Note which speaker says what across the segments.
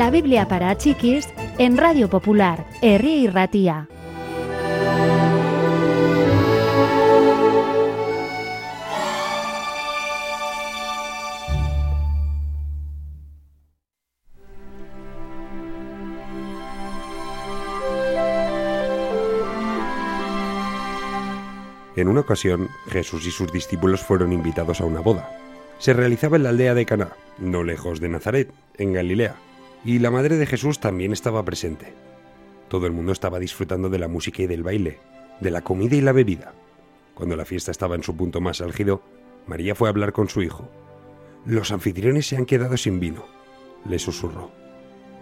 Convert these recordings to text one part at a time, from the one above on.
Speaker 1: La Biblia para chiquis en Radio Popular, Herri Ratía.
Speaker 2: En una ocasión, Jesús y sus discípulos fueron invitados a una boda. Se realizaba en la aldea de Caná, no lejos de Nazaret, en Galilea, y la madre de Jesús también estaba presente. Todo el mundo estaba disfrutando de la música y del baile, de la comida y la bebida. Cuando la fiesta estaba en su punto más álgido, María fue a hablar con su hijo. Los anfitriones se han quedado sin vino, le susurró,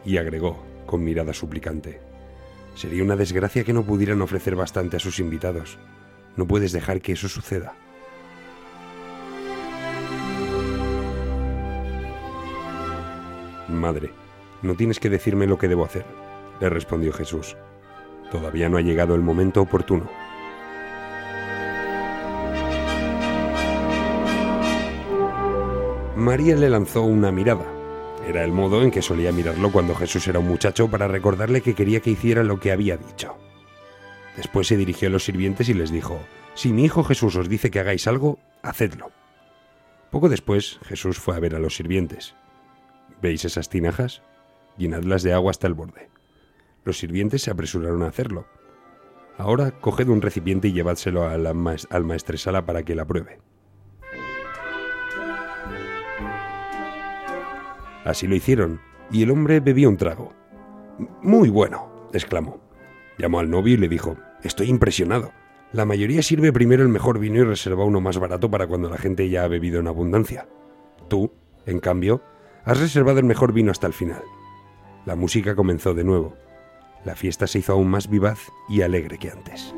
Speaker 2: y agregó, con mirada suplicante, Sería una desgracia que no pudieran ofrecer bastante a sus invitados. No puedes dejar que eso suceda. Madre, no tienes que decirme lo que debo hacer, le respondió Jesús. Todavía no ha llegado el momento oportuno. María le lanzó una mirada. Era el modo en que solía mirarlo cuando Jesús era un muchacho para recordarle que quería que hiciera lo que había dicho. Después se dirigió a los sirvientes y les dijo, Si mi hijo Jesús os dice que hagáis algo, hacedlo. Poco después Jesús fue a ver a los sirvientes. ¿Veis esas tinajas? Llenadlas de agua hasta el borde. Los sirvientes se apresuraron a hacerlo. Ahora coged un recipiente y llevádselo al, al maestresala para que la pruebe. Así lo hicieron, y el hombre bebió un trago. Muy bueno, exclamó. Llamó al novio y le dijo, Estoy impresionado. La mayoría sirve primero el mejor vino y reserva uno más barato para cuando la gente ya ha bebido en abundancia. Tú, en cambio, has reservado el mejor vino hasta el final. La música comenzó de nuevo. La fiesta se hizo aún más vivaz y alegre que antes.